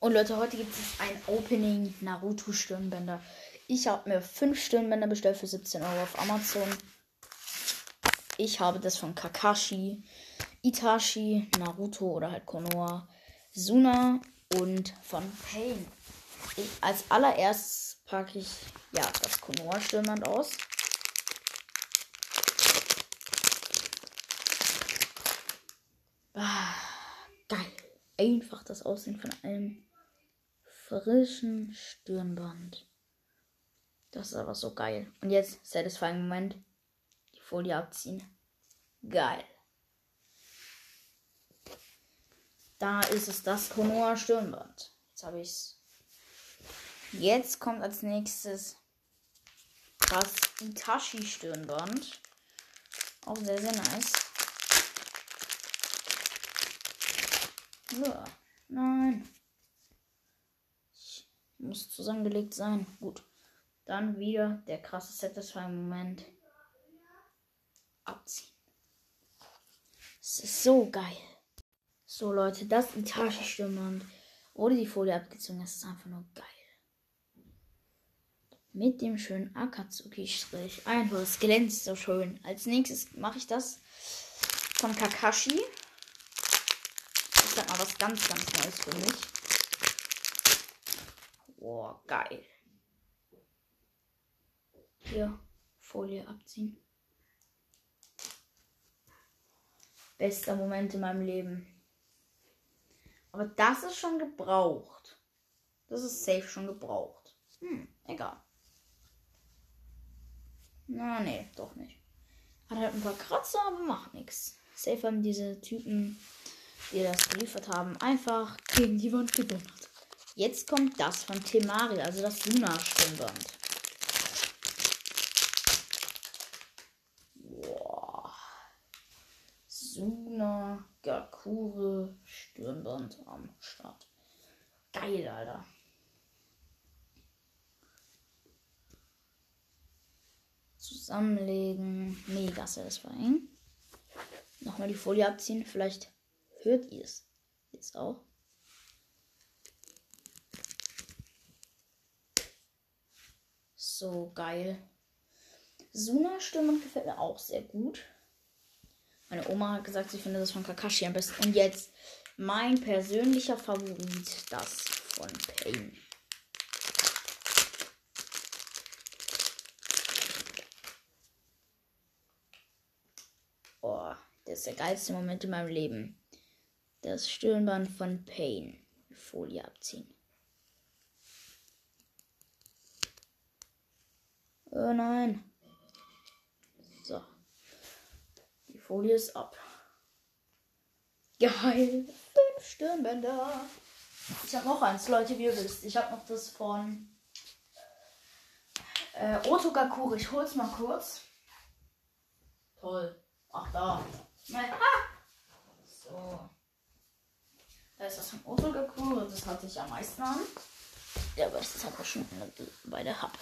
Und Leute, heute gibt es ein Opening Naruto Stirnbänder. Ich habe mir fünf Stirnbänder bestellt für 17 Euro auf Amazon. Ich habe das von Kakashi, Itachi, Naruto oder halt Konoha, Suna und von Pain. Ich, als allererstes packe ich ja das Konoha Stirnband aus. Ah, geil. Einfach das Aussehen von einem frischen Stirnband. Das ist aber so geil. Und jetzt, satisfying Moment. Die Folie abziehen. Geil. Da ist es das Konoha Stirnband. Jetzt habe ich's. Jetzt kommt als nächstes das Itachi Stirnband. Auch sehr, sehr nice. Ja, nein. Muss zusammengelegt sein. Gut. Dann wieder der krasse Satisfying-Moment. Abziehen. Es ist so geil. So, Leute, das Itachi-Stirnband oder die Folie abgezogen. Das ist einfach nur geil. Mit dem schönen Akatsuki-Strich. Einfach, es glänzt so schön. Als nächstes mache ich das von Kakashi. Das ist dann mal was ganz, ganz Neues für mich. Boah, geil. Hier, Folie abziehen. Bester Moment in meinem Leben. Aber das ist schon gebraucht. Das ist safe schon gebraucht. Hm, egal. Na, nee, doch nicht. Hat halt ein paar Kratzer, aber macht nichts. Safe haben diese Typen, die das geliefert haben, einfach gegen die Wand gedonnert. Jetzt kommt das von Temari, also das Luna-Stirnband. Suna Gakure Stirnband am Start. Geil, Alter. Zusammenlegen. Mega satisfying. Nochmal die Folie abziehen. Vielleicht hört ihr es jetzt auch. So geil. Suna Stirnband gefällt mir auch sehr gut. Meine Oma hat gesagt, sie findet das von Kakashi am besten. Und jetzt mein persönlicher Favorit, das von Pain. Oh, das ist der geilste Moment in meinem Leben. Das Stirnband von Pain. Folie abziehen. Oh nein. So. Die Folie ist ab. Geil. Fünf Stirnbänder. Ich habe noch eins, Leute, wie ihr wisst. Ich habe noch das von äh, Otogakure. Ich hol's mal kurz. Toll. Ach, da. So. Da ist das von Otogakure. Das hatte ich am meisten an. Ja, aber das habe ich schon bei der Hub.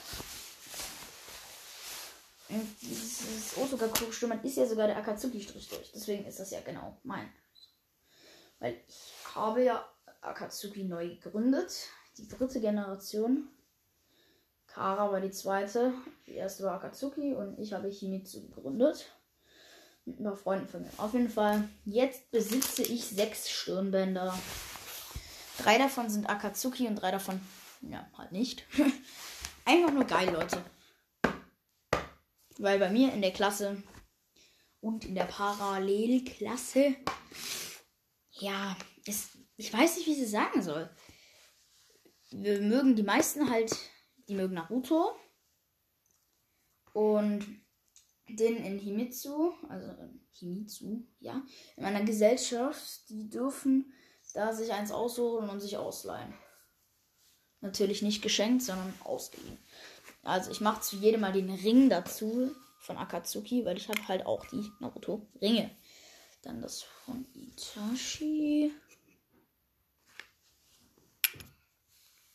Dieses Otogakure-Stirnband ist ja sogar der Akatsuki-Strich durch. Deswegen ist das ja genau mein. Weil ich habe ja Akatsuki neu gegründet. Die dritte Generation. Kara war die zweite. Die erste war Akatsuki und ich habe Himitsu gegründet. Mit ein paar Freunden von mir. Auf jeden Fall. Jetzt besitze ich sechs Stirnbänder. Drei davon sind Akatsuki und drei davon, ja, halt nicht. Einfach nur geil, Leute. Weil bei mir in der Klasse und in der Parallelklasse, ja, ist, ich weiß nicht, wie sie sagen soll. Wir mögen die meisten halt, die mögen Naruto. Und den in Himitsu, also Himitsu, ja, in meiner Gesellschaft, die dürfen da sich eins aussuchen und sich ausleihen. Natürlich nicht geschenkt, sondern ausgeliehen. Also ich mache zu jedem mal den Ring dazu von Akatsuki, weil ich habe halt auch die Naruto Ringe. Dann das von Itachi.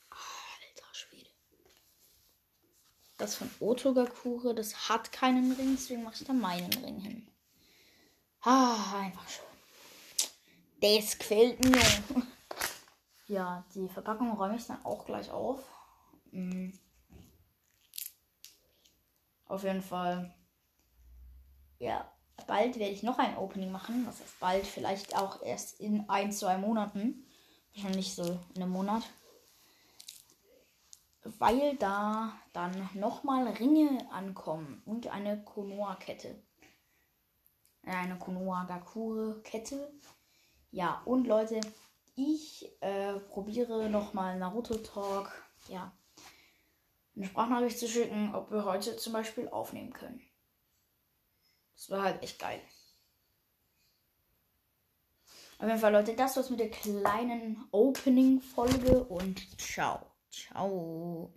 Alter Schwede. Das von Otogakure, das hat keinen Ring, deswegen mache ich da meinen Ring hin. Ah, einfach schön. Das gefällt mir. ja, die Verpackung räume ich dann auch gleich auf. Mhm. Auf jeden Fall. Ja, bald werde ich noch ein Opening machen. Das heißt bald, vielleicht auch erst in ein, zwei Monaten. Wahrscheinlich so in einem Monat. Weil da dann nochmal Ringe ankommen und eine Konoha-Kette. Eine Konoha-Gakure-Kette. Ja, und Leute, ich äh, probiere nochmal Naruto Talk. Ja, eine Sprachnachricht zu schicken, ob wir heute zum Beispiel aufnehmen können. Das wäre halt echt geil. Auf jeden Fall, Leute, das war's mit der kleinen Opening-Folge und ciao. Ciao.